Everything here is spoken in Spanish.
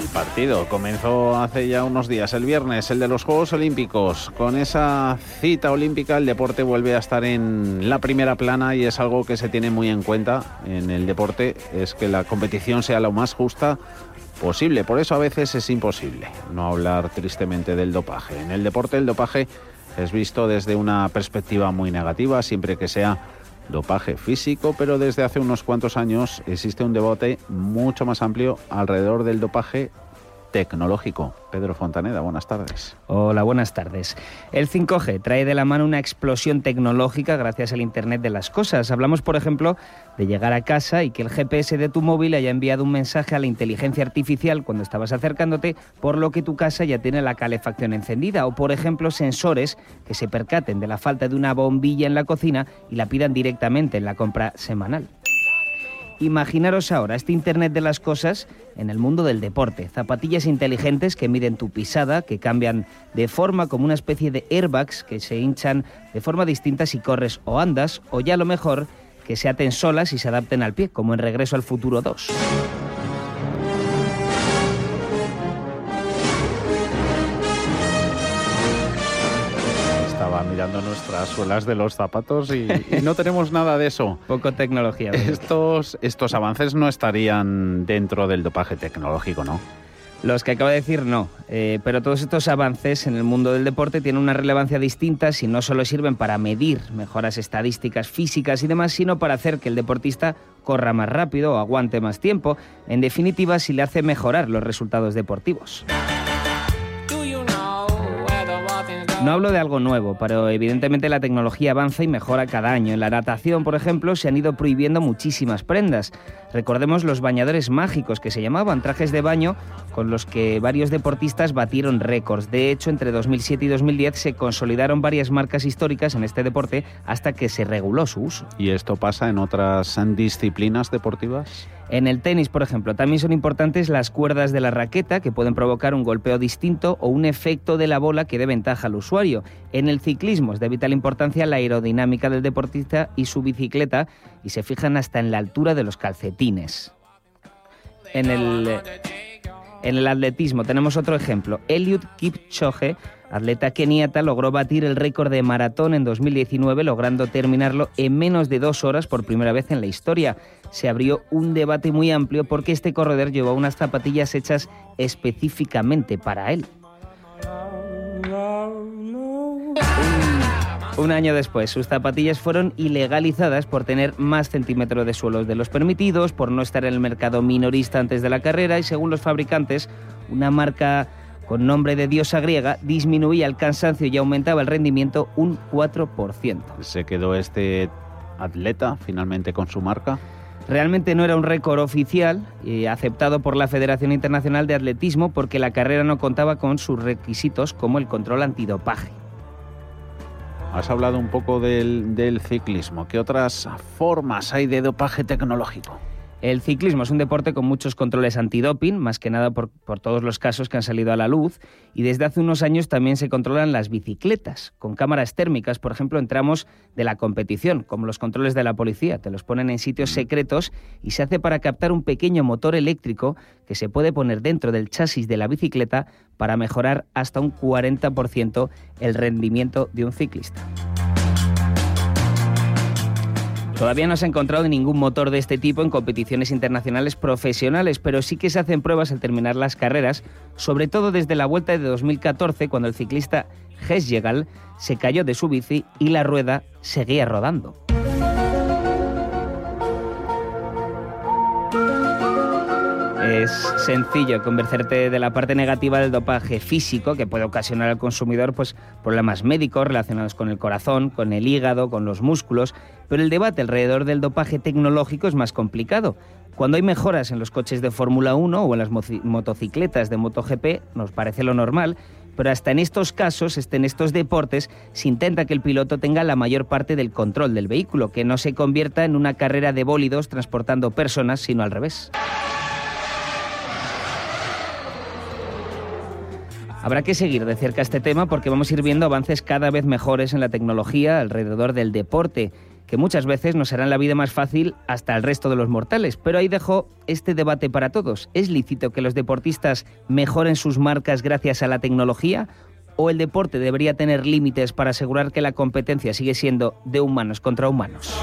El partido comenzó hace ya unos días, el viernes, el de los Juegos Olímpicos. Con esa cita olímpica el deporte vuelve a estar en la primera plana y es algo que se tiene muy en cuenta en el deporte, es que la competición sea lo más justa posible. Por eso a veces es imposible no hablar tristemente del dopaje. En el deporte el dopaje es visto desde una perspectiva muy negativa, siempre que sea dopaje físico, pero desde hace unos cuantos años existe un debate mucho más amplio alrededor del dopaje tecnológico. Pedro Fontaneda, buenas tardes. Hola, buenas tardes. El 5G trae de la mano una explosión tecnológica gracias al Internet de las Cosas. Hablamos, por ejemplo, de llegar a casa y que el GPS de tu móvil haya enviado un mensaje a la inteligencia artificial cuando estabas acercándote, por lo que tu casa ya tiene la calefacción encendida. O, por ejemplo, sensores que se percaten de la falta de una bombilla en la cocina y la pidan directamente en la compra semanal. Imaginaros ahora este Internet de las cosas en el mundo del deporte. Zapatillas inteligentes que miden tu pisada, que cambian de forma como una especie de airbags que se hinchan de forma distinta si corres o andas, o ya lo mejor, que se aten solas y se adapten al pie, como en Regreso al Futuro 2. Nuestras suelas de los zapatos y, y no tenemos nada de eso. Poco tecnología. ¿verdad? Estos, estos avances no estarían dentro del dopaje tecnológico, ¿no? Los que acabo de decir no, Eh, pero todos estos avances en el mundo del deporte tienen una relevancia distinta si no solo sirven para medir mejoras estadísticas físicas y demás, sino para hacer que el deportista corra más rápido o aguante más tiempo, en definitiva si le hace mejorar los resultados deportivos. No hablo de algo nuevo, pero evidentemente la tecnología avanza y mejora cada año. En la natación, por ejemplo, se han ido prohibiendo muchísimas prendas. Recordemos los bañadores mágicos que se llamaban trajes de baño con los que varios deportistas batieron récords. De hecho, entre 2007 y 2010 se consolidaron varias marcas históricas en este deporte hasta que se reguló su uso. ¿Y esto pasa en otras disciplinas deportivas? En el tenis, por ejemplo, también son importantes las cuerdas de la raqueta que pueden provocar un golpeo distinto o un efecto de la bola que dé ventaja al usuario. En el ciclismo es de vital importancia la aerodinámica del deportista y su bicicleta y se fijan hasta en la altura de los calcetines. En el, en el atletismo tenemos otro ejemplo. Eliud Kipchoge, atleta keniata, logró batir el récord de maratón en 2019, logrando terminarlo en menos de dos horas por primera vez en la historia. Se abrió un debate muy amplio porque este corredor llevó unas zapatillas hechas específicamente para él. Un año después, sus zapatillas fueron ilegalizadas por tener más centímetros de suelos de los permitidos, por no estar en el mercado minorista antes de la carrera y según los fabricantes, una marca con nombre de diosa griega disminuía el cansancio y aumentaba el rendimiento un 4%. ¿Se quedó este atleta finalmente con su marca? Realmente no era un récord oficial eh, aceptado por la Federación Internacional de Atletismo porque la carrera no contaba con sus requisitos como el control antidopaje. Has hablado un poco del, ciclismo. ¿Qué otras formas hay de dopaje tecnológico? El ciclismo es un deporte con muchos controles antidoping, más que nada por, por, todos los casos que han salido a la luz, y desde hace unos años también se controlan las bicicletas. Con cámaras térmicas, por ejemplo, entramos de la competición, como los controles de la policía. Te los ponen en sitios secretos y se hace para captar un pequeño motor eléctrico que se puede poner dentro del chasis de la bicicleta para mejorar hasta un 40% el rendimiento de un ciclista. Todavía no se ha encontrado ningún motor de este tipo en competiciones internacionales profesionales, pero sí que se hacen pruebas al terminar las carreras, sobre todo desde la vuelta de 2014, cuando el ciclista Hesjegal se cayó de su bici y la rueda seguía rodando. Es sencillo convencerte de la parte negativa del dopaje físico que puede ocasionar al consumidor pues, problemas médicos relacionados con el corazón, con el hígado, con los músculos, pero el debate alrededor del dopaje tecnológico es más complicado. Cuando hay mejoras en los coches de Fórmula 1 o en las motocicletas de MotoGP, nos parece lo normal, pero hasta en estos casos, en estos deportes, se intenta que el piloto tenga la mayor parte del control del vehículo, que no se convierta en una carrera de bólidos transportando personas, sino al revés. Habrá que seguir de cerca este tema porque vamos a ir viendo avances cada vez mejores en la tecnología alrededor del deporte, que muchas veces nos harán la vida más fácil hasta el resto de los mortales. Pero ahí dejo este debate para todos. ¿Es lícito que los deportistas mejoren sus marcas gracias a la tecnología? ¿O el deporte debería tener límites para asegurar que la competencia sigue siendo de humanos contra humanos?